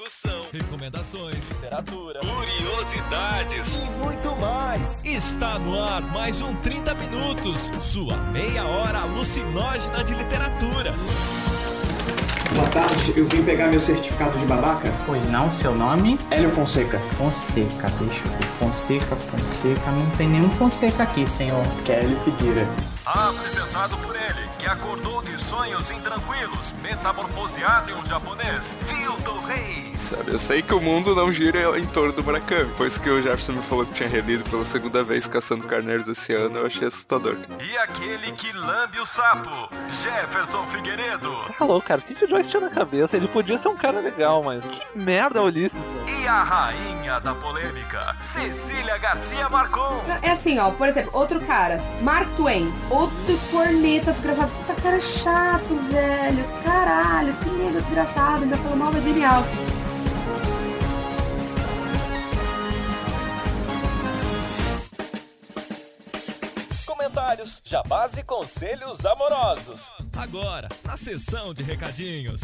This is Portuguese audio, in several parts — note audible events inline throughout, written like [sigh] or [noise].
discussão, recomendações, literatura, curiosidades e muito mais. Está no ar mais um 30 Minutos, sua meia hora alucinógena de literatura. Boa tarde, eu vim pegar meu certificado de babaca. Pois não, seu nome? Hélio Fonseca. Fonseca, deixa eu ver. Fonseca, Fonseca, não tem nenhum Fonseca aqui, senhor. Kelly Figueira. Apresentado por ele, que acordou de sonhos intranquilos, metamorfoseado em um japonês, Vildo Reis. Sabe, eu sei que o mundo não gira em torno do Murakami. Pois que o Jefferson me falou que tinha relido pela segunda vez Caçando Carneiros esse ano, eu achei assustador. E aquele que lambe o sapo, Jefferson Figueiredo. Tá louco, cara. O que, o Joyce tinha na cabeça? Ele podia ser um cara legal, mas que merda é Ulisses, cara. E a rainha da polêmica, Cecília Garcia Marcon. É assim, ó, por exemplo, outro cara, Mark Twain, outro corneta desgraçado. Puta cara chato, velho. Caralho, que nega desgraçado, ainda falou mal da Jane Austen. Comentários, jabás e conselhos amorosos. Agora, na sessão de recadinhos.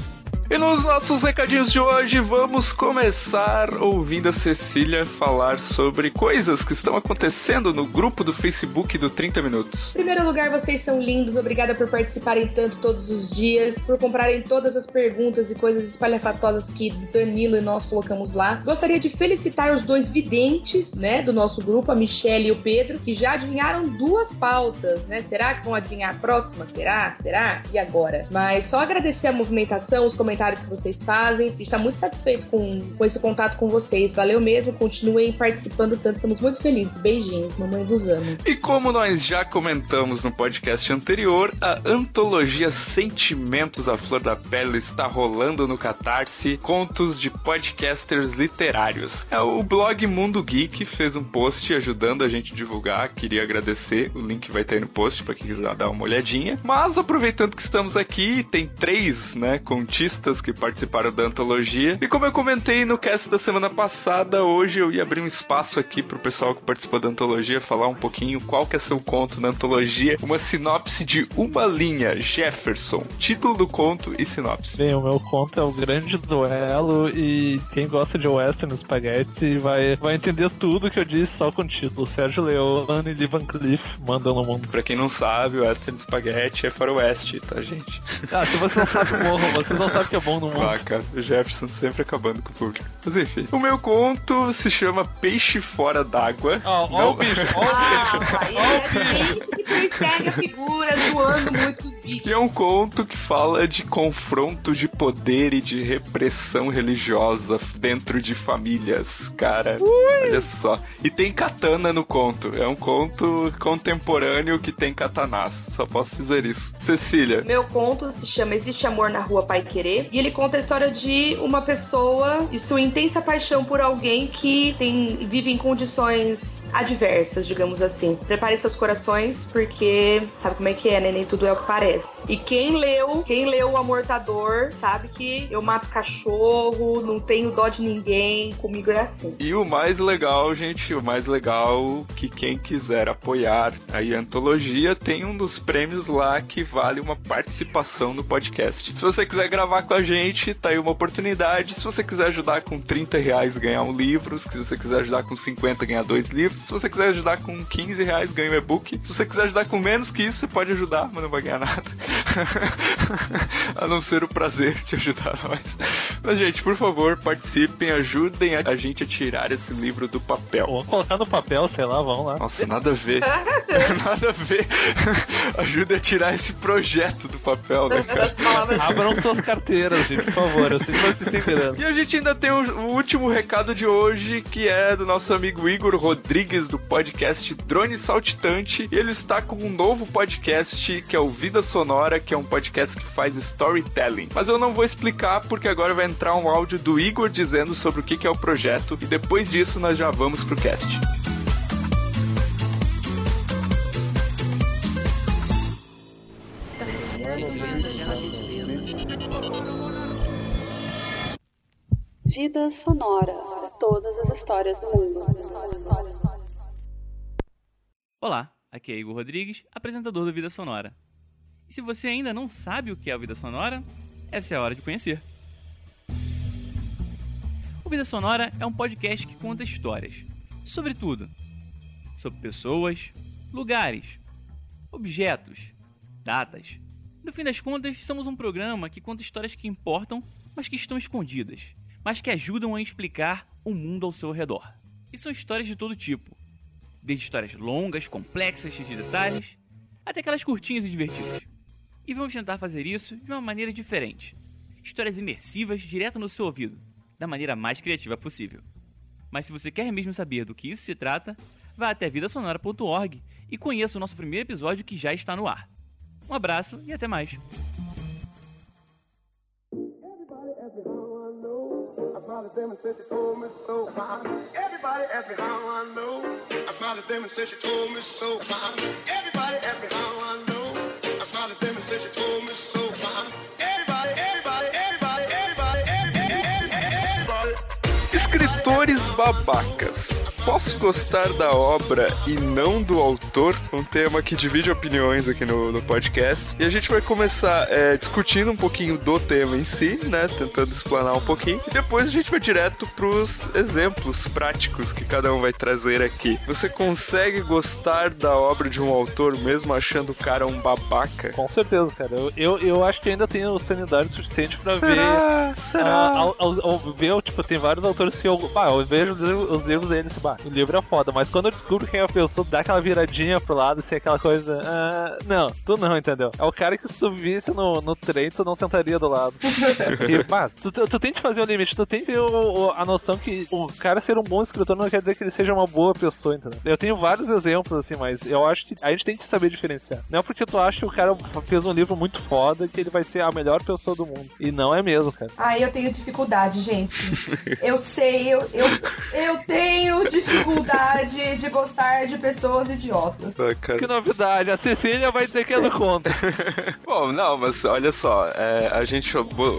E nos nossos recadinhos de hoje, vamos começar ouvindo a Cecília falar sobre coisas que estão acontecendo no grupo do Facebook do 30 Minutos. Em primeiro lugar, vocês são lindos. Obrigada por participarem tanto todos os dias, por comprarem todas as perguntas e coisas espalhafatosas que Danilo e nós colocamos lá. Gostaria de felicitar os dois videntes, né, do nosso grupo, a Michelle e o Pedro, que já adivinharam duas pautas, né? Será que vão adivinhar a próxima? Será? Será? E agora? Mas só agradecer a movimentação, os comentários que vocês fazem. A gente está muito satisfeito com, com esse contato com vocês. Valeu mesmo, continuem participando tanto. Estamos muito felizes. Beijinhos, mamãe dos ama. E como nós já comentamos no podcast anterior, a antologia Sentimentos à Flor da Pele está rolando no Catarse Contos de Podcasters Literários. É o blog Mundo Geek fez um post ajudando a gente a divulgar. Queria agradecer. O link vai ter aí no post para quem quiser dar uma olhadinha. Mas aproveitando que estamos aqui, tem três, né, contistas que participaram da antologia. E como eu comentei no cast da semana passada, hoje eu ia abrir um espaço aqui pro pessoal que participou da antologia falar um pouquinho qual que é seu conto na antologia. Uma sinopse de uma linha, Jefferson. Título do conto e sinopse. Bem, o meu conto é o grande duelo e quem gosta de western spaghetti vai, vai entender tudo que eu disse só com o título. Sérgio Leone e Lee Van Cleef mandam no mundo. Pra quem não sabe, o western spaghetti é faroeste, tá, gente? Ah, se você não sabe, morram. Você não sabe que é bom no mundo. Ah, cara, o Jefferson sempre acabando com o público. Mas enfim. O meu conto se chama Peixe Fora d'Água. Ó, ó o bicho, ó o bicho. Ah, é gente que persegue a figura zoando muito os bichos. E é um conto que fala de confronto de poder e de repressão religiosa dentro de famílias, cara. Olha só. E tem katana no conto. É um conto contemporâneo que tem katanás. Só posso dizer isso. Cecília. Meu conto se chama Existe Amor na Rua Pai Querer. E ele conta a história de uma pessoa e sua intensa paixão por alguém que tem, vive em condições adversas, digamos assim. Prepare seus corações, porque sabe como é que é, né? Nem tudo é o que parece. E quem leu, quem leu o Amortador, sabe que eu mato cachorro, não tenho dó de ninguém, comigo é assim. E o mais legal, gente, o mais legal que quem quiser apoiar a antologia tem um dos prêmios lá que vale uma participação no podcast. Se você quiser gravar com a gente, tá aí uma oportunidade. Se você quiser ajudar com 30 reais, ganhar um livro. Se você quiser ajudar com 50, ganhar dois livros. Se você quiser ajudar com 15 reais, ganha um e-book. Se você quiser ajudar com menos que isso, você pode ajudar, mas não vai ganhar nada. [laughs] a não ser o prazer de ajudar nós. Mas, gente, por favor, participem, ajudem a gente a tirar esse livro do papel. Vamos colocar no papel, sei lá, vamos lá. Nossa, nada a ver. [laughs] nada a ver. [laughs] Ajude a tirar esse projeto do papel, né, cara? Abram suas carteiras, gente, por favor. Eu sei que vocês estão entendendo. E a gente ainda tem o, o último recado de hoje, que é do nosso amigo Igor Rodrigues, do podcast Drone Saltitante. E ele está com um novo podcast, que é o Vida Sonora, que é um podcast que faz storytelling. Mas eu não vou explicar, porque agora vai entrar um áudio do Igor dizendo sobre o que, é o projeto. E depois disso, nós já vamos pro cast. Vida sonora. Todas as histórias do mundo. Olá, aqui é Igor Rodrigues, apresentador do Vida Sonora. E se você ainda não sabe o que é a Vida Sonora, essa é a hora de conhecer. O Vida Sonora é um podcast que conta histórias. Sobre tudo. Sobre pessoas, lugares, objetos, datas. No fim das contas, somos um programa que conta histórias que importam, mas que estão escondidas, mas que ajudam a explicar o mundo ao seu redor. E são histórias de todo tipo. Desde histórias longas, complexas, cheias de detalhes, até aquelas curtinhas e divertidas. E vamos tentar fazer isso de uma maneira diferente. Histórias imersivas direto no seu ouvido, da maneira mais criativa possível. Mas se você quer mesmo saber do que isso se trata, vá até vidasonora.org e conheça o nosso primeiro episódio que já está no ar. Um abraço e até mais. Everybody ask me how I know. I smiled at them and said she told me so. Everybody ask me how I know. I smiled at them and said she told me so. Everybody, everybody, everybody, everybody, everybody, everybody. Escritores babacas. Posso gostar da obra e não do autor? Um tema que divide opiniões aqui no, no podcast. E a gente vai começar é, discutindo um pouquinho do tema em si, né? Tentando explanar um pouquinho. E depois a gente vai direto pros exemplos práticos que cada um vai trazer aqui. Você consegue gostar da obra de um autor mesmo achando o cara um babaca? Com certeza, cara. Eu, eu, eu acho que ainda tenho sanidade suficiente pra ver. Será? Será? ah, ao, ao- ao ver, tipo, tem vários autores que eu. Bah, eu vejo os livros- os livros deles, bah, o livro é foda, mas quando eu descubro quem é a pessoa, dá aquela viradinha pro lado, assim, aquela coisa. ah, não, tu não, entendeu? É o cara que se tu visse no, no trem, tu não sentaria do lado. [laughs] E, tu, tu, tu tem que fazer o limite, tu tem que ter o- o- a noção que o cara ser um bom escritor não quer dizer que ele seja uma boa pessoa, entendeu? Eu tenho vários exemplos, assim, mas eu acho que a gente tem que saber diferenciar. Não é porque tu acha que o cara fez um livro muito foda que ele vai ser a melhor pessoa do mundo. E não é mesmo, cara. Ai, eu tenho dificuldade, gente. Eu sei, eu, eu, eu tenho dificuldade de gostar de pessoas idiotas. Bacana. Que novidade, a Cecília vai dizer que é do conta. [laughs] Bom, não, mas olha só, é, a gente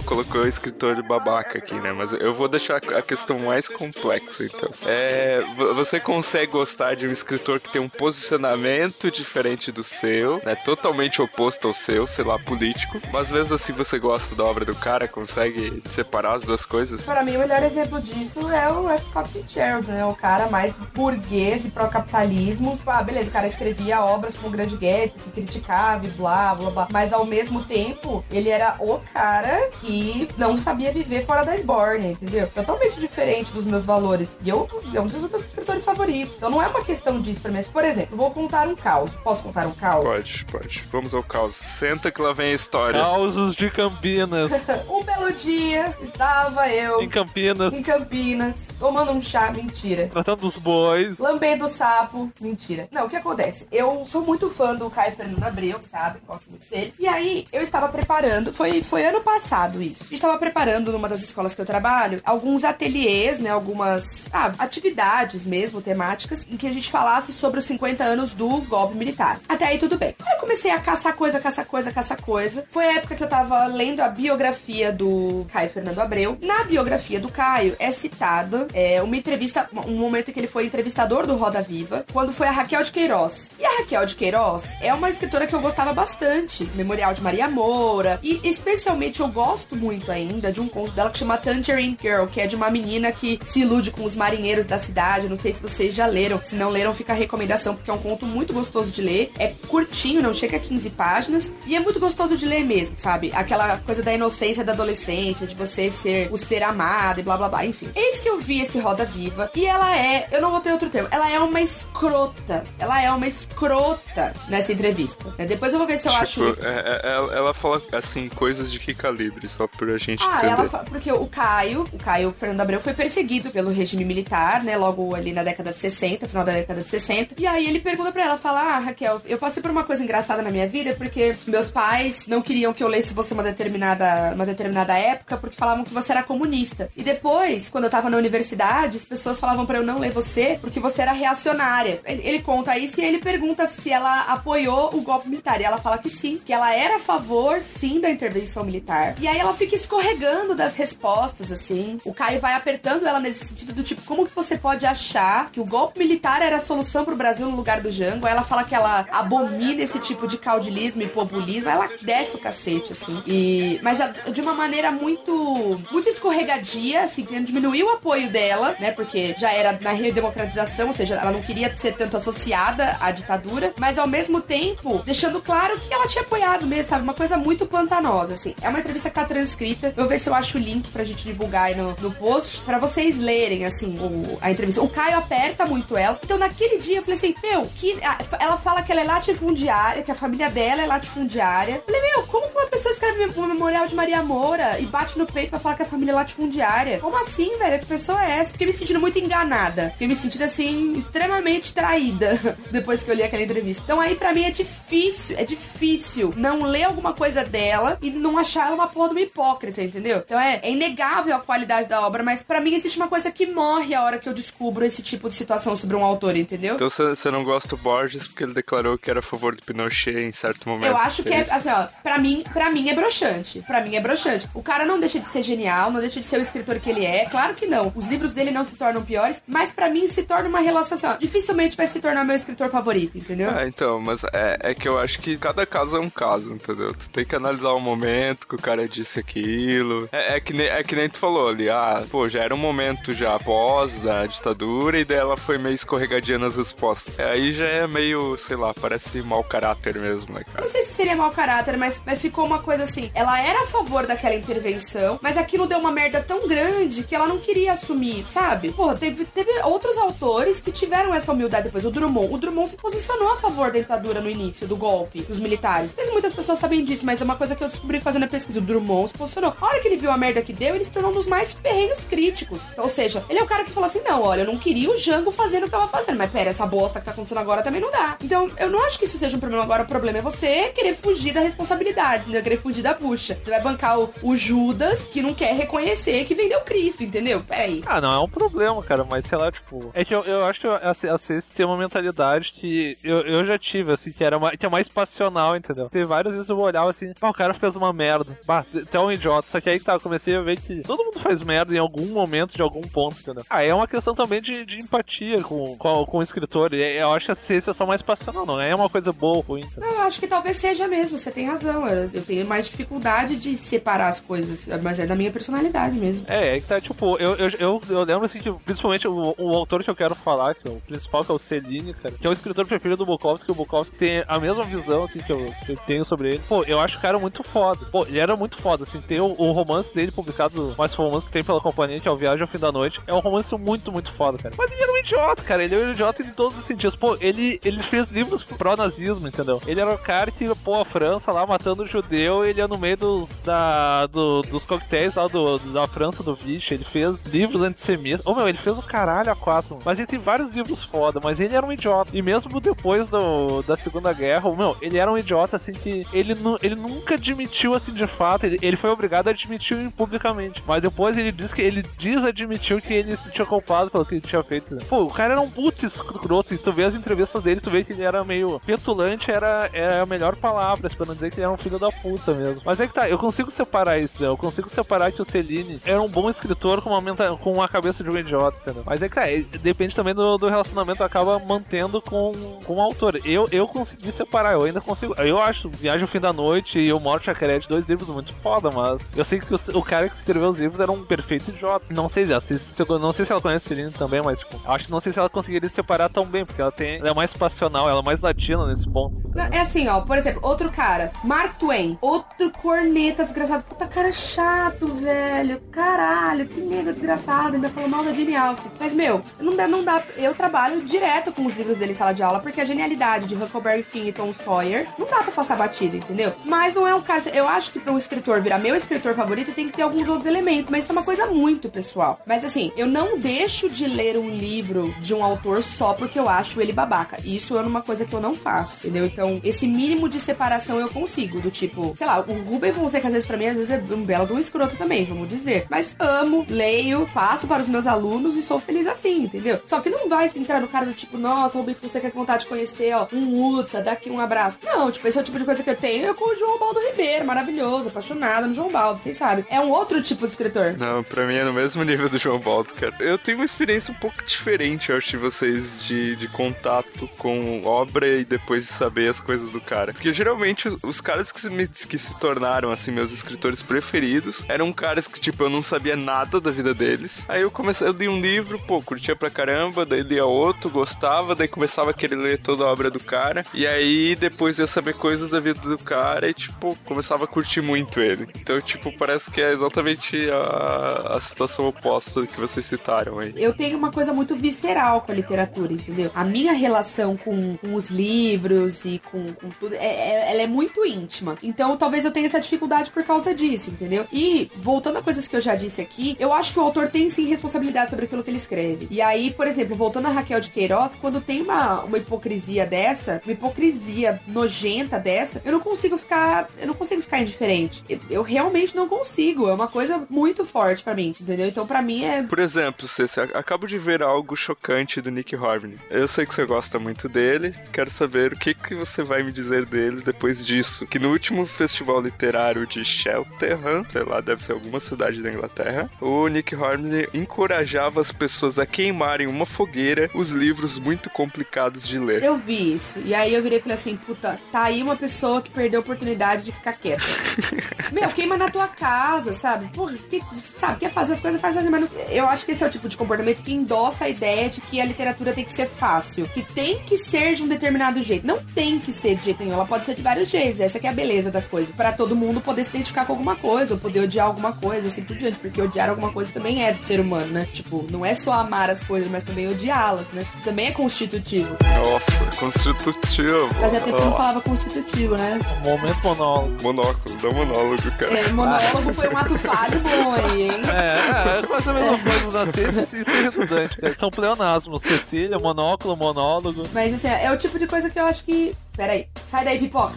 colocou o escritor babaca aqui, né? Mas eu vou deixar a questão mais complexa, então. É, vo- você consegue gostar de um escritor que tem um posicionamento diferente do seu, né? Totalmente oposto ao seu, sei lá, político. Mas mesmo assim você gosta da obra do cara, consegue separar as duas coisas? Para mim, o melhor exemplo disso é o F. Scott Fitzgerald, né? O cara mais burguês e pró-capitalismo. Ah, beleza, o cara escrevia obras como o Grande Gatsby, que criticava e blá, blá, blá. Mas, ao mesmo tempo, ele era o cara que não sabia viver fora da esbórnia, entendeu? Totalmente diferente dos meus valores. E eu, é um dos meus escritores favoritos. Então, não é uma questão disso pra mim. Mas, por exemplo, vou contar um caos. Posso contar um caos? Pode, pode. Vamos ao caos. Senta que lá vem a história. Causos de Campinas. [laughs] um belo dia, estava eu Em Campinas, em Campinas, tomando um chá, mentira. tratando dos bois. Lambendo o sapo. Mentira. Não, o que acontece? Eu sou muito fã do Caio Fernando Abreu, sabe? Gosto muito dele. E aí, eu estava preparando, foi, foi ano passado isso. Estava preparando numa das escolas que eu trabalho, alguns ateliês, né? Algumas ah, atividades mesmo, temáticas, em que a gente falasse sobre os 50 anos do golpe militar. Até aí tudo bem. Aí eu comecei a caçar coisa, caçar coisa, caçar coisa. Foi a época que eu tava lendo a biografia do Caio Fernando Abreu. Na biografia do Caio é citada é, uma entrevista, um momento em que ele foi entrevistador do Roda Viva, quando foi a Raquel de Queiroz. E a Raquel de Queiroz é uma escritora que eu gostava bastante, Memorial de Maria Moura, e especialmente eu gosto muito ainda de um conto dela que chama Tangerine Girl, que é de uma menina que se ilude com os marinheiros da cidade. Não sei se vocês já leram, se não leram, fica a recomendação, porque é um conto muito gostoso de ler, é curtinho, não chega a 15 páginas, e é muito gostoso de ler mesmo, sabe? Aquela coisa da inocência da adolescência, de você ser o ser amado e blá blá blá, enfim. Eis que eu vi esse Roda Viva, e ela é, eu não vou ter outro termo, ela é uma escrota. Ela é uma escrota nessa entrevista. né? Depois eu vou ver se eu acho. Tipo, é- é- ela, fala assim, coisas de que calibre, só pra gente Ah, entender. ela fa- porque o Caio, o Caio Fernando Abreu foi perseguido pelo regime militar, né, logo ali na década de 60, final da década de 60. E aí ele pergunta pra ela, fala: "Ah, Raquel, eu passei por uma coisa engraçada na minha vida porque meus pais não queriam que eu lesse você uma determinada uma determinada época porque falavam que você era comunista. E depois, quando eu tava na universidade, as pessoas falavam pra eu não ler você porque você era reacionária. Ele, conta isso e ele pergunta se ela apoiou o golpe militar. E ela fala que sim, que ela era a favor, sim, da intervenção militar. E aí ela fica escorregando das respostas, assim. O Caio vai apertando ela nesse sentido do tipo, como que você pode achar que o golpe militar era a solução pro Brasil no lugar do Jango. Aí ela fala que ela abomina esse tipo de caudilismo e populismo. Ela desce o cacete, assim. E, mas de uma maneira muito, muito escorregadia, assim, diminuir o apoio dela, né? Porque já era na redemocratização, ou seja, ela não queria ser tanto associada à ditadura, mas ao mesmo tempo deixando claro que ela tinha apoiado mesmo, sabe? Uma coisa muito pantanosa, assim. É uma entrevista que tá transcrita. Eu vou ver se eu acho o link pra gente divulgar aí no, no post, pra vocês lerem, assim, o- a entrevista. O Caio aperta muito ela. Então, naquele dia, eu falei assim, meu, que. ela fala que ela é latifundiária, que a família dela é latifundiária. Eu falei, meu, como uma pessoa escreve um memorial de Maria Moura e bate no peito pra falar que a família é latifundiária? Como assim, velho? Que pessoa é essa? Fiquei me sentindo muito enganada. Fiquei me sentindo, assim, extremamente traída [laughs] depois que eu li aquela entrevista. Então, aí, pra mim, é difícil, é difícil não ler alguma coisa dela e não achar ela uma porra de uma hipócrita, entendeu? Então, é, é inegável a qualidade da obra, mas pra mim existe uma coisa que morre a hora que eu descubro esse tipo de situação sobre um autor, entendeu? Então você não gosta do Borges porque ele declarou que era a favor do Pinochet em certo momento. Eu acho que é, assim, ó, pra mim, pra mim é broxante. Pra mim é broxante. O cara não deixa de ser genial, não deixa de ser o escritor que ele é. Claro que não. Os livros dele não se tornam piores, mas pra mim se torna uma relação assim, ó, dificilmente vai se tornar meu escritor favorito, entendeu? Ah, então, mas é, é que eu acho que cada caso é um caso, entendeu? Tu tem que analisar o momento que o cara disse aquilo. É, é que, nem, é que nem tu falou ali, ah, pô, já era um momento já após da ditadura e daí ela foi meio escorregadia nas respostas. É, aí já é meio, sei lá, parece mau caráter mesmo, né, cara? Não sei se seria mau caráter, mas, mas ficou uma coisa assim. Ela era a favor daquela intervenção, mas aquilo deu uma merda tão grande que ela não queria assumir, sabe? Porra, teve, teve outros autores que tiveram essa humildade depois. O Drummond. O Drummond se posicionou a favor da ditadura no início, do golpe, dos militares. Se muitas pessoas sabem disso, mas é uma coisa que eu descobri fazendo a pesquisa. O Drummond se posicionou. A hora que ele viu a merda que deu, ele se tornou um dos mais ferrenhos críticos. Ou seja, ele é o cara que falou assim: não, olha, eu não queria o Django fazendo o que tava fazendo, mas pera, essa bosta que tá acontecendo agora também não dá. Então, eu não acho que isso seja um problema agora. O problema é você querer fugir da responsabilidade, né? Querer fugir da bucha. Você vai bancar o, o Judas, que não quer reconhecer que vendeu Cristo, entendeu? Peraí. Ah, não é um problema, cara, mas sei lá, tipo. É que eu, eu acho que a CC tem uma mentalidade que eu, eu já tive, assim, que era mais, que é mais passional, entendeu? Tem várias vezes eu olhava assim, ah, o cara fez uma merda. Bah, até um idiota. Só que aí tá, eu comecei a ver que todo mundo faz merda em algum momento, de algum ponto, entendeu? Ah, é uma questão também de, de empatia com, com, com o escritor. E eu acho que a CC é só mais passional, não é uma coisa boa ou ruim. entendeu? Não, eu acho que talvez seja mesmo, você tem razão. Eu, eu tenho mais dificuldade de separar as coisas, mas é da minha personalidade mesmo. É, é que tá, tipo, eu, eu, eu, eu lembro assim que, principalmente, o, o autor que eu quero falar, que é o principal, que é o Celine, cara, que é o escritor preferido do Bukowski, o Bukowski tem a mesma visão, assim, que eu, que eu tenho sobre ele. Pô, eu acho o cara muito foda. Pô, ele era muito foda, assim, tem o, o romance dele publicado, mais romance que tem pela companhia, que é o Viagem ao Fim da Noite, é um romance muito, muito foda, cara. Mas ele era um idiota, cara, ele era um idiota em todos os sentidos. Pô, ele, ele fez livros pró-nazismo, entendeu? Ele era o cara que, pô, a França lá matando o judeu, ele ia no meio dos, da, do- dos coquetéis lá do, da França, do Vichy, ele fez livros antissemitas. Ô, meu, ele fez o caralho a quatro, mas ele tem vários livros foda, mas ele era um idiota. E mesmo depois do, da Segunda Guerra, meu, ele era um idiota, assim, que ele, nu- ele nunca admitiu, assim, de fato, ele, ele foi obrigado a admitir publicamente. Mas depois ele diz que ele desadmitiu que ele se tinha culpado pelo que ele tinha feito. Pô, o cara era um puto escroto, e tu vê as entrevistas dele, tu vê que ele era meio petulante, era, era a melhor palavra, pra não dizer que ele era um filho da puta mesmo. Mas é que tá, eu consigo separar isso, né? Eu consigo separar que o Celine era um bom escritor com uma, menta- com uma cabeça de um idiota, entendeu? Mas é que tá, é- depende também do, do relacionamento que acaba mantendo com, com o autor. Eu, eu consegui separar, eu ainda consigo. Eu acho Viagem ao Fim da Noite e O Morte Chacarete, dois livros muito foda, mas eu sei que o, o cara que escreveu os livros era um perfeito idiota. Não sei se, se, não sei se ela conhece Celine também, mas tipo, acho que não sei se ela conseguiria separar tão bem, porque ela tem. Ela é mais passional, ela é mais latina nesse ponto. Não, é assim, ó, por exemplo, outro cara, Mark Twain, outro corneta desgraçado. Puta cara chato, velho. Caralho, que negro desgraçado, ainda falou mal da Jane Austen. Mas, meu, não dá, não dá. Eu trabalho direto com os livros dele em sala de aula, porque a genialidade de Huckleberry Finn e Tom Sawyer não dá pra passar batida, entendeu? Mas não é um caso. Eu acho que pra um escritor virar meu escritor favorito tem que ter alguns outros elementos, mas isso é uma coisa muito pessoal. Mas assim, eu não deixo de ler um livro de um autor só porque eu acho ele babaca. Isso é uma coisa que eu não faço, entendeu? Então, esse mínimo de separação eu consigo, do tipo, sei lá, o Rubem Fonseca, às vezes, pra mim, às vezes é um belo de um escroto também, vamos dizer. Mas amo, leio, passo para os meus alunos e sou feliz assim, entendeu? Só que não vai entrar no cara do tipo, nossa, Rubem Fonseca com vontade de conhecer, ó, um Uta, dá aqui um abraço. Não, tipo, esse é o tipo de coisa que eu tenho eu com o João Baldo Ribeiro, maravilhoso, apaixonada no João Baldo, vocês sabem. É um outro tipo de escritor. Não, pra mim é no mesmo nível do João Baldo, cara. Eu tenho uma experiência um pouco diferente, eu acho, de vocês, de, de contato com obra e depois de saber as coisas do cara. Porque geralmente os, os caras que se, me- que se tornaram, assim, meus escritores preferidos eram caras que, tipo, eu não sabia nada da vida deles. Aí eu comecei, eu li um livro, pô, curtia pra caramba, daí lia outro, gostava, daí começava a querer ler toda a obra do cara. E aí depois ia saber coisas da vida do cara e, tipo, começava a curtir muito ele. Então, tipo, parece que é exatamente a, a situação oposta que vocês citaram aí. Eu tenho uma coisa muito visceral com a literatura, entendeu? A minha relação com, com os livros e com, com tudo, é, é- ela é muito íntima. Então, talvez eu tenha essa dificuldade por causa disso, entendeu? E, voltando a coisas que eu já disse aqui, eu acho que o autor tem sim responsabilidade sobre aquilo que ele escreve. E aí, por exemplo, voltando a Raquel de Queiroz, quando tem uma, uma hipocrisia dessa, uma hipocrisia nojenta dessa, eu não consigo ficar. Eu não consigo ficar indiferente. Eu, eu realmente não consigo. É uma coisa muito forte pra mim, entendeu? Então, pra mim é. Por exemplo, ac- acabo de ver algo chocante do Nick Hornby. Eu sei que você gosta muito dele, quero saber o que, que você vai me dizer dele depois disso. Que no último festival literário de Cheltenham, sei lá, deve ser alguma cidade da Inglaterra, o Nick Hornby encorajava as pessoas a queimarem uma fogueira os livros muito complicados de ler. Eu vi isso. E aí eu virei e falei assim, puta, tá aí uma pessoa que perdeu a oportunidade de ficar quieta. [laughs] Meu, queima na tua casa, sabe? Porra, que, sabe, quer fazer as coisas, faz fazer, mas não... eu acho que esse é o tipo de comportamento que endossa a ideia de que a literatura tem que ser fácil, que tem que ser de um determinado jeito. Não tem que ser de jeito nenhum, ela pode ser de vários jeitos. Essa que é a beleza da coisa. Pra todo mundo poder se identificar com alguma coisa, ou poder odiar alguma coisa, assim por diante. Porque odiar alguma coisa também é do ser humano, né? Tipo, não é só amar as coisas, mas também odiá-las, né? Também é constitutivo. Nossa, constitutivo. Fazia tempo que não falava constitutivo, né? Momento monólogo. Monóculo, dá monólogo, cara. É, monólogo foi um ato falho bom aí, hein? É, é, é quase a mesma coisa da Cecília, isso é redundante. cara. São pleonasmos. Cecília, monóculo, monólogo. Mas assim, é o tipo de coisa que eu acho que. Pera aí, sai daí, pipoca.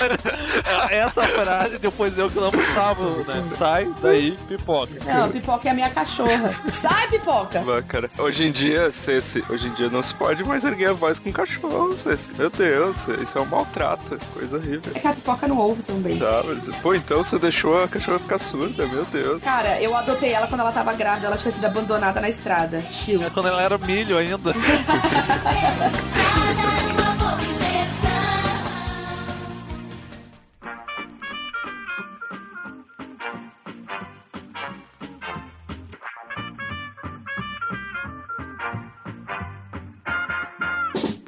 [laughs] Essa frase, depois eu que não Gustavo, né? Sai daí, pipoca. Não, pipoca é a minha cachorra. Sai, pipoca! Vai, cara. Hoje em dia, Ceci, hoje em dia não se pode mais erguer a voz com cachorro, Ceci. Meu Deus, isso é um maltrato, coisa horrível. É que a pipoca não ouve também. Tá, mas, pô, então você deixou a cachorra ficar surda, meu Deus. Cara, eu adotei ela quando ela tava grávida, ela tinha sido abandonada na estrada. Chill. É quando ela era milho ainda. [laughs]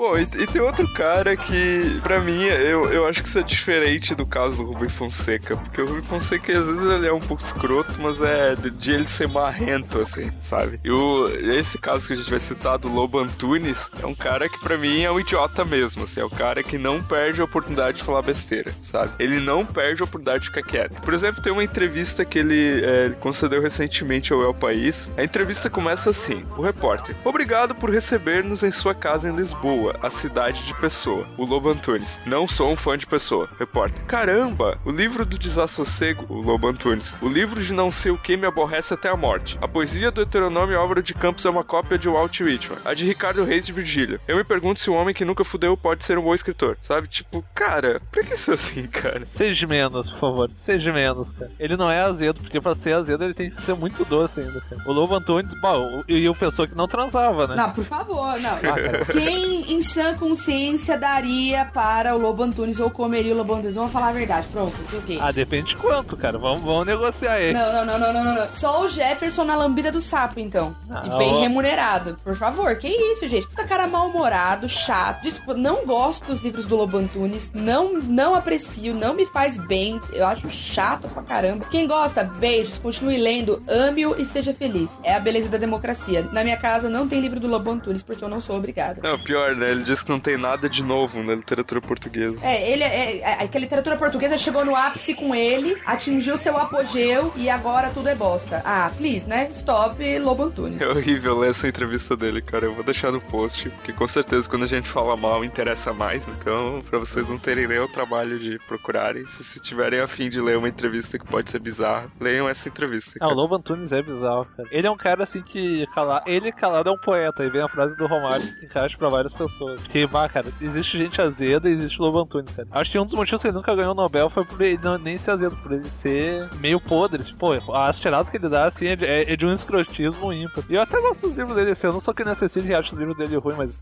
Pô, e, e tem outro cara que, pra mim, eu, eu acho que isso é diferente do caso do Rubem Fonseca. Porque o Rubem Fonseca, às vezes, ele é um pouco escroto, mas é de, de ele ser marrento, assim, sabe? E o, esse caso que a gente vai citar, do Lobo Antunes, é um cara que, pra mim, é um idiota mesmo, assim. É o cara que não perde a oportunidade de falar besteira, sabe? Ele não perde a oportunidade de ficar quieto. Por exemplo, tem uma entrevista que ele é, concedeu recentemente ao El País. A entrevista começa assim: O repórter, obrigado por receber-nos em sua casa em Lisboa, a cidade de Pessoa. O Lobo Antunes, não sou um fã de Pessoa. Repórter, caramba, o livro do desassossego, o Lobo Antunes. O livro de não sei o que me aborrece até a morte. A poesia do Deuteronômio Álvaro de Campos é uma cópia de Walt Whitman. A de Ricardo Reis de Virgílio. Eu me pergunto se um homem que nunca fudeu pode ser um bom escritor. Sabe? Tipo, cara, por que isso é assim, cara? Seja menos, por favor. Seja menos, cara. Ele não é azedo, porque pra ser azedo ele tem que ser muito doce ainda, cara. O Lobo Antunes, bom, e o pessoa que não transava, né? Não, por favor, não. cara. Quem em sã consciência daria para o Lobo Antunes ou comeria o Lobo Antunes? Vamos falar a verdade, pronto, ok. Ah, depende de quanto, cara. Vamos, vamos negociar aí. Não, não, não, não, não, não, não. Só o Jefferson na lambida do sapo, então. Ah, e bem ó. remunerado. Por favor, que isso, gente? Puta cara mal-humorado, chato. Desculpa, não gosto dos livros do Lobo Antunes. Não, não aprecio, não me faz bem. Eu acho chato pra caramba. Quem gosta, beijos, continue lendo, ame-o e seja feliz. É a beleza da democracia. Na minha casa não tem livro do Lobo Antunes porque eu não sou obrigada. Não, pior, né? Né? Ele diz que não tem nada de novo na literatura portuguesa. É, ele é, é, é que a literatura portuguesa chegou no ápice com ele, atingiu seu apogeu e agora tudo é bosta. Ah, please, né? Stop, Lobo Antunes. É horrível ler essa entrevista dele, cara. Eu vou deixar no post, porque com certeza quando a gente fala mal interessa mais. Então, pra vocês não terem nem o trabalho de procurarem, se, se tiverem afim de ler uma entrevista que pode ser bizarra, leiam essa entrevista. Ah, o Lobo Antunes é bizarro, cara. Ele é um cara assim que cala... ele calado é um poeta. E vem a frase do Romário que encaixa pra várias pessoas. Que, bah, cara, existe gente azeda e existe Lobo Antunes, cara. Acho que um dos motivos que ele nunca ganhou o Nobel foi por ele não, nem ser azedo, por ele ser meio podre. Tipo, pô, as tiradas que ele dá, assim, é de, é- de um escrotismo ímpar. E eu até gosto dos livros dele, assim, eu não sou que nem a Cecília que acha os livros dele ruim, mas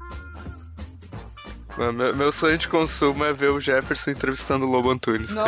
Meu, meu sonho de consumo é ver o Jefferson entrevistando o Lobo Antunes. [laughs]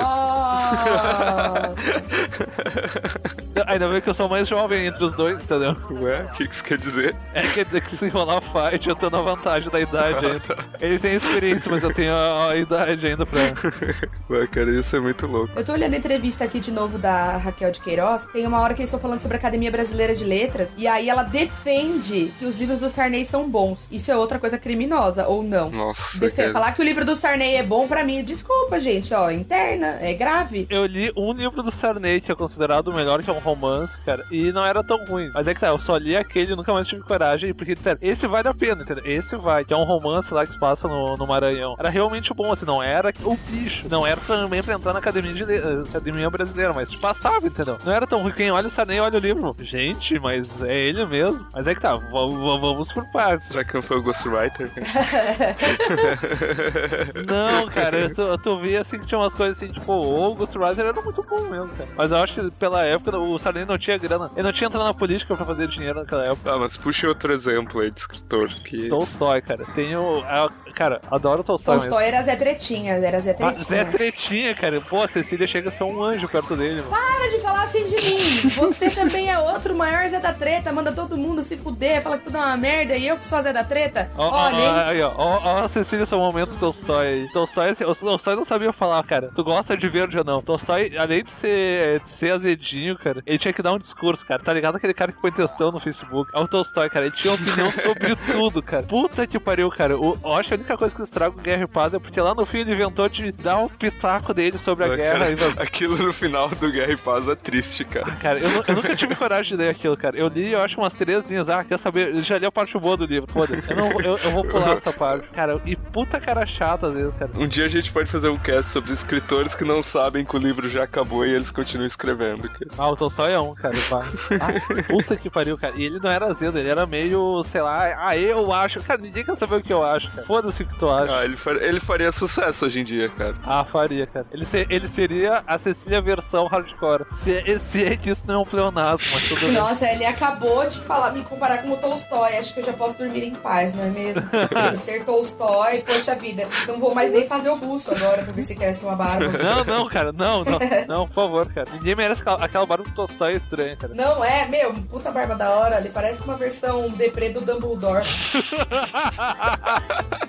ainda bem que eu sou mais jovem entre os dois, entendeu? Ué, o que que isso quer dizer? É, quer dizer que se rolar fight, eu tô na vantagem da idade ainda. Ele tem experiência, mas eu tenho a, a idade ainda pra. [laughs] Ué, cara, isso é muito louco. Eu tô olhando a entrevista aqui de novo da Raquel de Queiroz. Tem uma hora que eles estão falando sobre a Academia Brasileira de Letras. E aí ela defende que os livros do Sarney são bons. Isso é outra coisa criminosa, ou não? Nossa, Cara. Falar que o livro do Sarney é bom pra mim, desculpa, gente, ó, interna, é grave. Eu li um livro do Sarney, que é considerado o melhor, que é um romance, cara, e não era tão ruim. Mas é que tá, eu só li aquele e nunca mais tive coragem, porque disseram, esse vale a pena, entendeu? Esse vai, que é um romance lá que se passa no, no Maranhão. Era realmente bom, assim, não era o bicho. Não era também pra entrar na academia, de, eh, academia brasileira, mas te passava, entendeu? Não era tão ruim. Quem olha o Sarney olha o livro. Gente, mas é ele mesmo. Mas é que tá, vamos por partes. Será que não foi o Ghostwriter? [laughs] [laughs] [laughs] Não, cara, eu, tô vendo assim que tinha umas coisas assim, tipo, o Ghost Rider era muito bom mesmo, cara. Mas eu acho que pela época o Sarney não tinha grana. Ele não tinha entrado na política pra fazer dinheiro naquela época. Ah, mas puxa outro exemplo aí de escritor que. Tolstói, cara. Tem o. a- cara, adoro Tolstói. Tolstói era Zé Tretinha, era Zé Ah, Tretinha. Zé Tretinha, cara. Pô, a Cecília chega a ser um anjo perto dele, mano. Para de falar assim de mim. Você também é outro maior Zé da Treta. Manda todo mundo se fuder, fala que tudo é uma merda e eu que sou a Zé da Treta. Ó, ó, Olha, hein? ó, aí, ó, ó, ó, a Cecília, seu momento Tolstói. Tolstói, assim, o Tolstói não sabia falar, cara. Tu gosta de verde ou não? Tolstói, além de ser, de ser azedinho, cara, ele tinha que dar um discurso, cara. Tá ligado aquele cara que põe textão no Facebook? É o Tolstói, cara. Ele tinha opinião [laughs] sobre tudo, cara. Puta que pariu, cara. O, eu acho que a única coisa que estraga o Guerra e Paz é porque lá no fim ele inventou de dar um pitaco dele sobre a Ah, guerra. cara, aquilo no final do Guerra e Paz é triste, cara. Cara, eu, eu nunca tive coragem de ler aquilo, cara. Eu li, eu acho, umas três linhas. Ah, quer saber? Eu já li a parte boa do livro, foda-se. Eu, eu, eu vou pular essa parte. Cara, e puta cara chata às vezes, cara. Um dia a gente pode fazer um cast sobre escritores que não sabem que o livro já acabou e eles continuam escrevendo. Cara. Ah, o Tolstói é um, cara. Ah, puta que pariu, cara. E ele não era azedo, ele era meio, sei lá, ah, eu acho. Cara, ninguém quer saber o que eu acho, cara. Foda-se o que tu acha. Ah, ele, far- ele faria sucesso hoje em dia, cara. Ah, faria, cara. Ele, se- ele seria a Cecília versão hardcore. Se, se é que isso não é um pleonasmo, mas tudo bem. Nossa, ele acabou de falar, me comparar com o Tolstói. Acho que eu já posso dormir em paz, não é mesmo? [laughs] Ser Tolstói, poxa vida. Não vou mais nem fazer o buço agora pra ver se cresce uma barba. Não, não, cara, não, não, não, por favor, cara. Ninguém merece aquela, aquela barba é estranha, cara. Não é, meu, puta barba da hora. Ele parece uma versão deprê do Dumbledore. [laughs]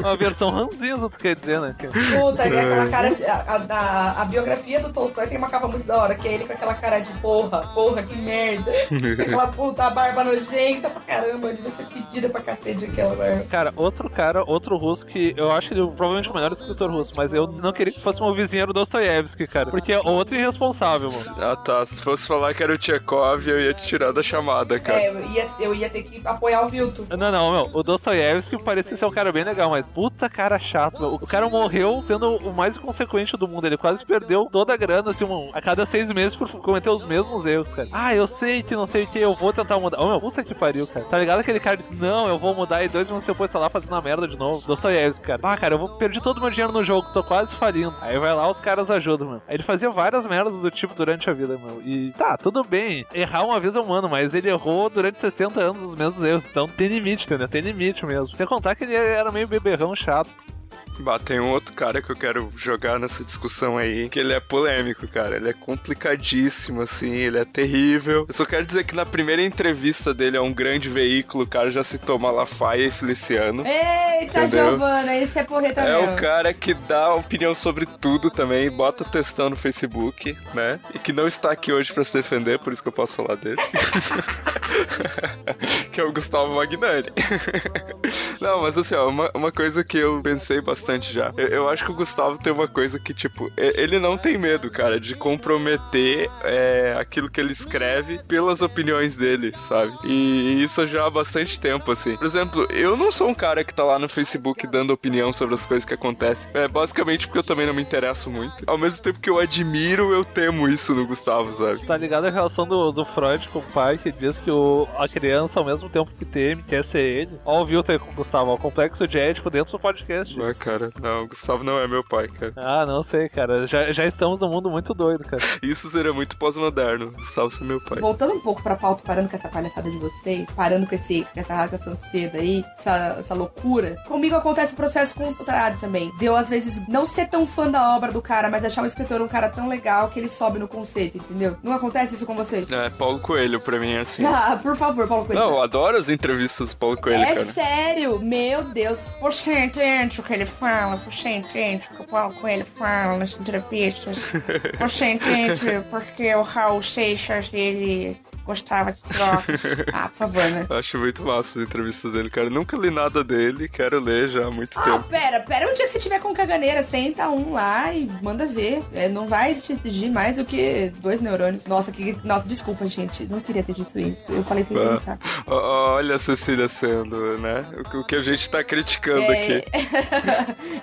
Uma versão ranzinza, tu quer dizer, né? Puta, e aquela cara. A, a- a biografia do Tolstói tem uma capa muito da hora, que é ele com aquela cara de porra, porra, que merda. Com [laughs] aquela puta barba nojenta pra caramba, ele vai ser pedida pra cacete aquela barba. Cara, outro cara, outro russo que eu acho ele provavelmente o melhor escritor russo, mas eu não queria que fosse uma vizinha do Dostoiévski, cara. Porque é outro irresponsável, mano. Ah tá, se fosse falar que era o Tchekov, eu ia te tirar da chamada, cara. É, eu ia, eu ia ter que apoiar o Vilto. Não, não, meu, o Dostoiévski parecia ser um cara bem legal, mas puta cara chato. O cara morreu sendo o mais inconsequente do mundo. Ele quase perdeu toda a grana, assim, um- a cada seis meses por cometer os mesmos erros, cara. Ah, eu sei que não sei o que, eu vou tentar mudar. Ô, meu, puta que pariu, cara. Tá ligado aquele cara disse, não, eu vou mudar, e dois minutos depois tá lá fazendo a merda de novo. Dostoiévski, cara. Ah, cara, eu vou perdi todo o meu dinheiro no jogo, tô quase falindo. Aí vai lá, os caras ajudam, meu. Aí ele fazia várias merdas do tipo durante a vida, meu. E tá, tudo bem. Errar uma vez é humano, mas ele errou durante 60 anos os mesmos erros. Então tem limite, entendeu? Tem limite mesmo. Sem contar que ele era meio beberrão chato. Bah, tem um outro cara que eu quero jogar nessa discussão aí, que ele é polêmico, cara. Ele é complicadíssimo, assim, ele é terrível. Eu só quero dizer que na primeira entrevista dele é um grande veículo, o cara já citou Malafaia e Feliciano. Eita, Entendeu? Giovana, esse é porreta É mesmo. o cara que dá opinião sobre tudo também, bota textão no Facebook, né? E que não está aqui hoje pra se defender, por isso que eu posso falar dele. [laughs] que é o Gustavo Magnani. [laughs] não, mas assim, ó, uma, uma coisa que eu pensei bastante já. Eu, eu acho que o Gustavo tem uma coisa que, tipo, ele não tem medo, cara, de comprometer é, aquilo que ele escreve pelas opiniões dele, sabe? E isso já há bastante tempo, assim. Por exemplo, eu não sou um cara que tá lá no Facebook dando opinião sobre as coisas que acontecem. É basicamente porque eu também não me interesso muito. Ao mesmo tempo que eu admiro, eu temo isso no Gustavo, sabe? Tá ligado a relação do, do Freud com o pai, que diz que o, a criança, ao mesmo tempo que teme, quer ser ele. Ó, o Vilter com o Gustavo, ó, o complexo de ético dentro do podcast. Ah, cara, não, o Gustavo não é meu pai, cara. Ah, não sei, cara. Já, já estamos num mundo muito doido, cara. Isso seria muito pós-moderno, Gustavo ser meu pai. Voltando um pouco pra pauta, parando com essa palhaçada de vocês, parando com, esse, com essa rasgação de seda aí, essa, essa loucura, comigo acontece o processo contrário também. De eu, às vezes, não ser tão fã da obra do cara, mas achar o escritor um cara tão legal que ele sobe no conceito, entendeu? Não acontece isso com vocês? É, Paulo Coelho pra mim é assim. [laughs] Ah, por favor, Paulo Coelho. Não, eu adoro as entrevistas do Paulo Coelho, é cara. sério, meu Deus. Você entende o que ele fala? Você entende o que o Paulo Coelho fala nas entrevistas? [laughs] Você entende porque o Raul Seixas, ele gostava de trocas? [laughs] Ah, por favor, né? Acho muito massa as entrevistas dele, cara. Nunca li nada dele, quero ler já há muito Ah, tempo. pera, pera. Um dia que você tiver com caganeira, senta um lá e manda ver. É, não vai te exigir mais do que dois neurônios. Nossa, que. Nossa, desculpa, gente. Não queria ter dito isso. Eu falei sem Ah, pensar. Olha a Cecília sendo, né? O, o que a gente tá criticando É... aqui.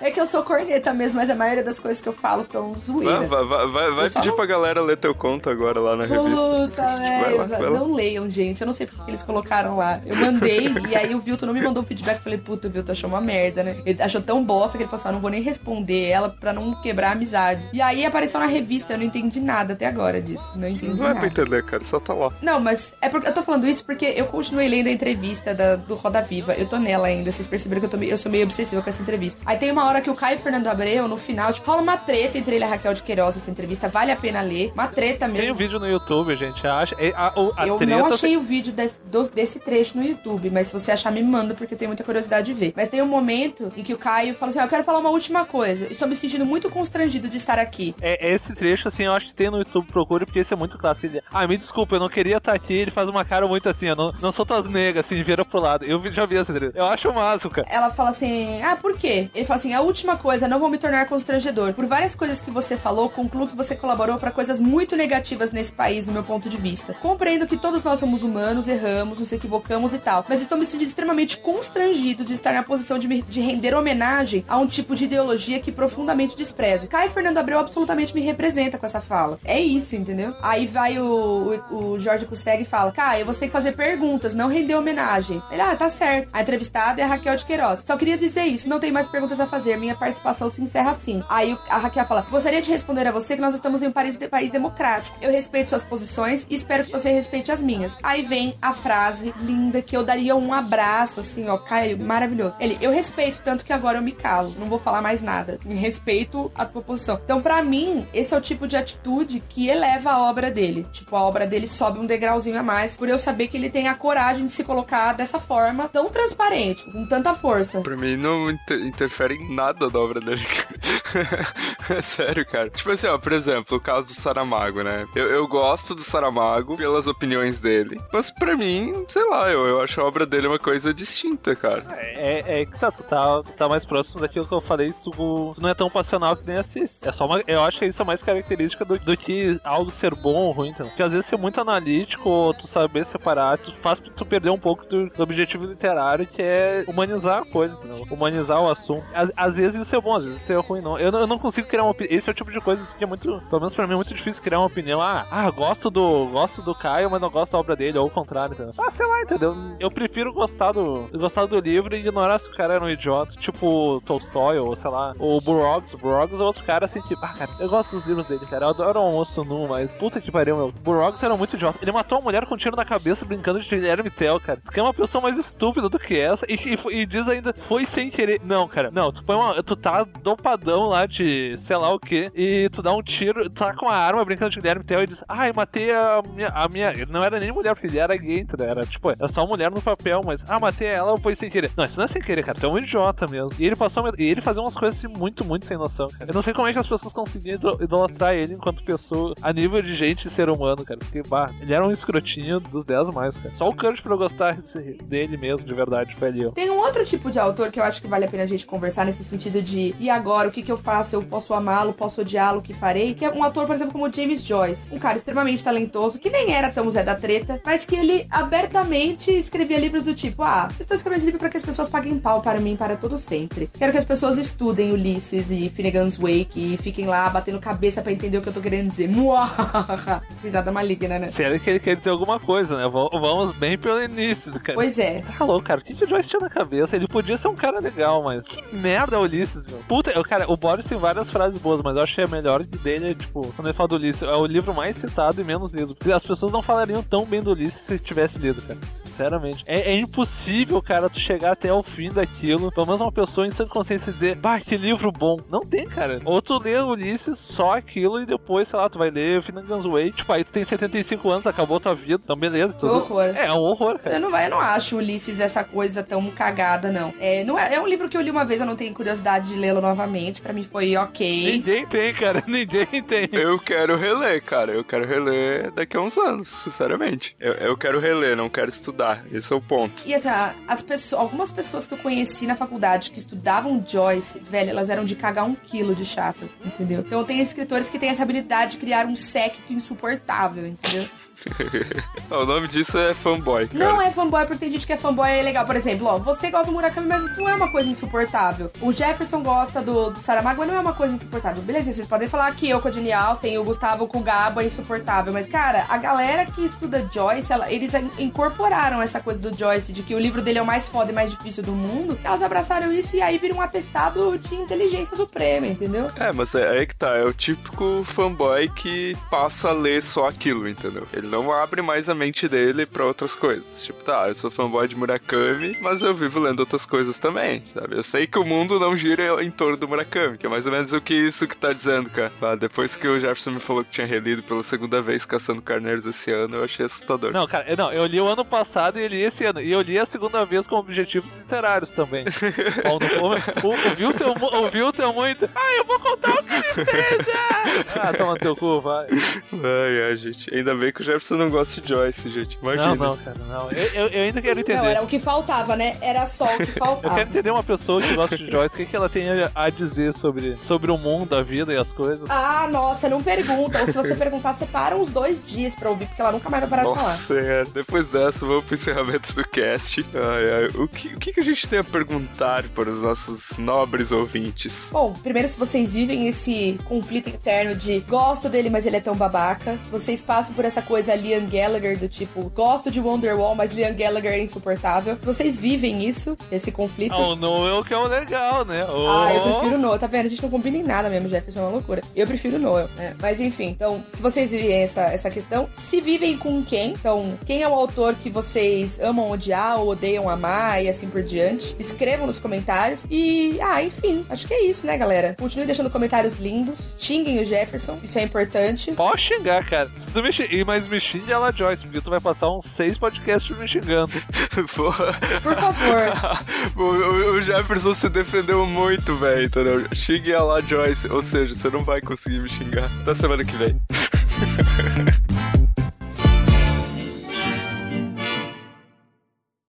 [laughs] é que eu sou corneta mesmo, mas a maioria das coisas que eu falo são zoeira. Ah, vai vai, vai, vai pedir não- pra galera ler teu conto agora lá na revista. Puta, velho. Lá. Não leiam, gente. Eu não sei porque que eles colocaram lá. Eu mandei e aí o Vilton não me mandou um feedback. Eu falei, puta, o Vilton achou uma merda, né? Ele achou tão bosta que ele falou assim: ah, não vou nem responder ela pra não quebrar a amizade. E aí apareceu na revista. Eu não entendi nada até agora disso. Não entendi Não é pra nada. entender, cara, só tá lá. Não, mas é porque eu tô falando isso porque eu continuei lendo a entrevista da- do Roda Viva. Eu tô nela ainda. Vocês perceberam que eu, tô, meio- eu sou meio obsessiva com essa entrevista. Aí tem uma hora que o Caio Fernando Abreu, no final, tipo, rola uma treta entre ele e a Raquel de Queiroz essa entrevista. Vale a pena ler. Uma treta mesmo. Tem um vídeo no YouTube, gente. Acha, é, a, a eu treta- não achei o vídeo desse, desse trecho no YouTube, mas se você achar, me manda, porque eu tenho muita curiosidade de ver. Mas tem um momento em que o Caio fala assim: ah, Eu quero falar uma última coisa. Estou me sentindo muito constrangido de estar aqui. É, esse trecho, assim, eu acho que tem no YouTube, procure, porque esse é muito clássico. Ele, ah, me desculpa, eu não queria estar aqui. Ele faz uma cara muito assim, eu não, não sou tuas negas, assim, vira pro lado. Eu já vi esse trecho. Eu acho máximo, cara. Ela fala assim: Ah, por quê? Ele fala assim: A última coisa, não vou me tornar constrangedor. Por várias coisas que você falou, concluo que você colaborou para coisas muito negativas nesse país, no meu ponto de vista. Compreendo que todos nós somos humanos, erramos, nos equivocamos e tal. Mas estou me sentindo extremamente constrangido de estar na posição de, me- de render homenagem a um tipo de ideologia que profundamente desprezo. Caio Fernando Abreu absolutamente me representa com essa fala. É isso, entendeu? Aí vai o, o, o Jorge Custeg e fala: Caio, você tem que fazer perguntas, não render homenagem. Ele, ah, tá certo. A entrevistada é a Raquel de Queiroz. Só queria dizer isso, não tem mais perguntas a fazer. Minha participação se encerra assim. Aí a Raquel fala: Gostaria de responder a você que nós estamos em um país, país democrático. Eu respeito suas posições e espero que você respeite as minhas. Aí vem a frase linda que eu daria um abraço, assim, ó, Caio, maravilhoso. Ele, eu respeito tanto que agora eu me calo, não vou falar mais nada. Respeito a tua posição. Então, pra mim, esse é o tipo de atitude que eleva a obra dele. Tipo, a obra dele sobe um degrauzinho a mais, por eu saber que ele tem a coragem de se colocar dessa forma tão transparente, com tanta força. Pra mim não inter- interfere em nada da obra dele. [laughs] é sério, cara. Tipo assim, ó, por exemplo, o caso do Saramago, né? Eu, eu gosto do Saramago pelas opiniões dele. Mas pra mim, sei lá, eu, eu acho a obra dele uma coisa distinta, cara. É, é que tá, tu tá, tá mais próximo daquilo que eu falei, tu, tu não é tão passional que nem assiste. É só uma, eu acho que isso é mais característica do, do que algo ser bom ou ruim, então. Porque às vezes ser muito analítico, tu saber separar, tu faz tu perder um pouco do, do objetivo literário, que é humanizar a coisa, entendeu? humanizar o assunto. Às, às vezes isso é bom, às vezes isso é ruim, não. eu, não- eu não consigo criar uma opinião. Esse é o tipo de coisa que é muito. Pelo menos pra mim é muito difícil criar uma opinião. Ah, ah, gosto do. Gosto do Caio, mas não gosto da obra dele, ou o contrário, entendeu? Ah, sei lá, entendeu? Eu prefiro gostar do. Gostar do livro e ignorar se o cara era um idiota. Tipo Tolstói, ou sei lá, o Burroughs. Burroughs é outro cara assim, tipo, ah, cara, eu gosto dos livros dele, cara. Eu adoro o almoço nu, mas puta que pariu, meu. Burroughs era muito idiota. Ele matou uma mulher com um tiro na cabeça brincando de Guilherme Tell, cara. Tu quer uma pessoa mais estúpida do que essa e, e- e diz ainda, foi sem querer. Não, cara, não, tu põe uma. Tu tá dopadão lá de sei lá o que, e tu dá um tiro, tu tá com a arma brincando de Guilherme Tell e diz, ai, matei a minha. A minha... Ele não era nem mulher, porque ele era gay, entendeu? Era tipo, era só mulher no papel, mas, ah, matei ela, foi sem querer. Não, isso não é sem querer, cara, tu é um idiota mesmo. E ele passou. E ele fazia umas coisas assim muito, muito sem noção, cara. Eu não sei como é que as pessoas conseguiam idol- idolatrar ele enquanto pessoa, a nível de gente e ser humano, cara. Porque, bah, ele era um escrotinho dos 10 mais, cara. Só o Kurt pra eu gostar dele mesmo, de verdade, foi ali. Tem um outro tipo de autor que eu acho que vale a pena a gente conversar nesse sentido de e agora, o que, que eu faço? Eu posso amá-lo, posso odiá-lo, o que farei? Que é um autor, por exemplo, como James Joyce. Um cara extremamente talentoso, que nem era tão Zé da Treta, mas que ele abertamente escrevia livros do tipo: Ah, estou escrevendo esse livro para que as pessoas paguem pau para mim para todo sempre. Quero que as pessoas estudem Ulisses e Finnegan's Wake e fiquem lá batendo cabeça pra entender o que eu tô querendo dizer. [laughs] Muahaha. Risada maligna, né? Ele que ele quer dizer alguma coisa, né? Va- Vamos bem pelo início, cara. Pois é. Tá louco, cara. O que, o Joyce tinha na cabeça? Ele podia ser um cara legal, mas que merda é o Ulisses, meu. Puta, eu, cara, o Boris tem várias frases boas, mas eu acho que a melhor dele é, tipo, quando ele fala do Ulisses, é o livro mais citado e menos lido. Porque as pessoas não falariam tão bem do Ulisses se tivesse lido, cara. Sinceramente. É, é impossível, cara, tu chegar até o fim daquilo. Pelo menos uma pessoa em sã consciência dizer, bah, que livro bom. Não tem, cara. Ou tu lê o Ulisses só aquilo e depois, sei lá, tu vai ler Finnegan's Way. Tipo, aí tu tem 75 anos, acabou tua vida. Então, beleza. Que Tudo... horror. É, é um horror, cara. Eu não, eu não acho Ulisses essa coisa tão cagada, não. É, não é, é um livro que eu li uma vez, eu não tenho curiosidade de lê-lo novamente. Pra mim foi ok. Ninguém tem, cara. [laughs] Ninguém tem. Eu quero reler, cara. Eu quero reler daqui a uns anos, sinceramente. Eu, eu quero reler, não quero estudar. Esse é o ponto. E assim, as pessoas, algumas pessoas que eu conheci na faculdade que estudavam Joyce, velho, elas eram de cagar um quilo de chatas, entendeu? Então tem escritores que têm essa habilidade de criar um séquito insuportável, entendeu? [laughs] o nome disso é fanboy, cara. Não é fanboy, porque tem gente que é fanboy é legal. Por exemplo, ó, você gosta do Murakami, mas não é uma coisa insuportável. O Jefferson gosta do, do Saramago, mas não é uma coisa insuportável. Beleza, vocês podem falar que eu com a Jenny Austen e o Gustavo com o Gabo é insuportável. Mas, cara, a galera que estuda Joyce, ela- eles in- incorporaram essa coisa do Joyce, de que o livro dele é o mais foda e mais difícil do mundo. Elas abraçaram isso e aí vira um atestado de inteligência suprema, entendeu? É, mas é aí que tá. É o típico fanboy que passa a ler só aquilo, entendeu? Ele não abre mais a mente dele pra outras coisas. Tipo, tá, eu sou fanboy de Murakami, mas eu vivo lendo outras coisas também, sabe? Eu sei que o mundo não gira em torno do Murakami, que é mais ou menos o que isso que tá dizendo, cara. Ah, depois que o Jefferson me falou que tinha relido pela segunda vez Caçando Carneiros esse ano, eu achei assustador. Não, cara, eu- não, eu li o ano passado e li esse ano. E eu li a segunda vez com objetivos literários também. [laughs] Bom, o, o Vilton é o Vilton é muito. Ah, eu vou contar o que ele fez! ah!" Ah, toma teu cu, vai. Ai, ai, gente. Ainda bem que o Jefferson não gosta de Joyce, gente. Imagina. Não, não, cara, não. Eu, eu- eu ainda quero entender. Não, era o que faltava, né? Era só o que [laughs] Eu faltava. quero entender uma pessoa que gosta de Joyce, o que, que ela tem a- dizer sobre, sobre o mundo, a vida e as coisas. Ah, nossa, não pergunta. Ou se você perguntar, separa uns dois dias pra ouvir, porque ela nunca mais vai parar de falar. Nossa, é. depois dessa, vamos pro encerramento do cast. Ai, ai. O, que, o que que a gente tem a perguntar para os nossos nobres ouvintes? Bom, primeiro, se vocês vivem esse conflito interno de gosto dele, mas ele é tão babaca. Se vocês passam por essa coisa Liam Gallagher, do tipo, gosto de Wonderwall, mas Liam Gallagher é insuportável. Vocês vivem isso, esse conflito. Ah, o Noel que é o legal, né? O... Ah, eu prefiro Noel. Tá vendo? A gente não combina em nada mesmo, Jefferson. É uma loucura. Eu prefiro Noel. né? Mas enfim, então, se vocês vivem essa, essa questão, se vivem com quem? Então, quem é o autor que vocês amam odiar ou odeiam amar e assim por diante? Escrevam nos comentários. E, ah, enfim, acho que é isso, né, galera? Continue deixando comentários lindos. Xinguem o Jefferson. Isso é importante. Pode xingar, cara. Se tu me xingar, mas me xingue ela, Joyce, porque tu vai passar uns seis podcasts me xingando. [laughs] Porra. Por favor. [laughs] o, Jefferson se defendeu muito, velho, entendeu? Xingue a lá, Joyce. Ou seja, você não vai conseguir me xingar. Até semana que vem. [laughs]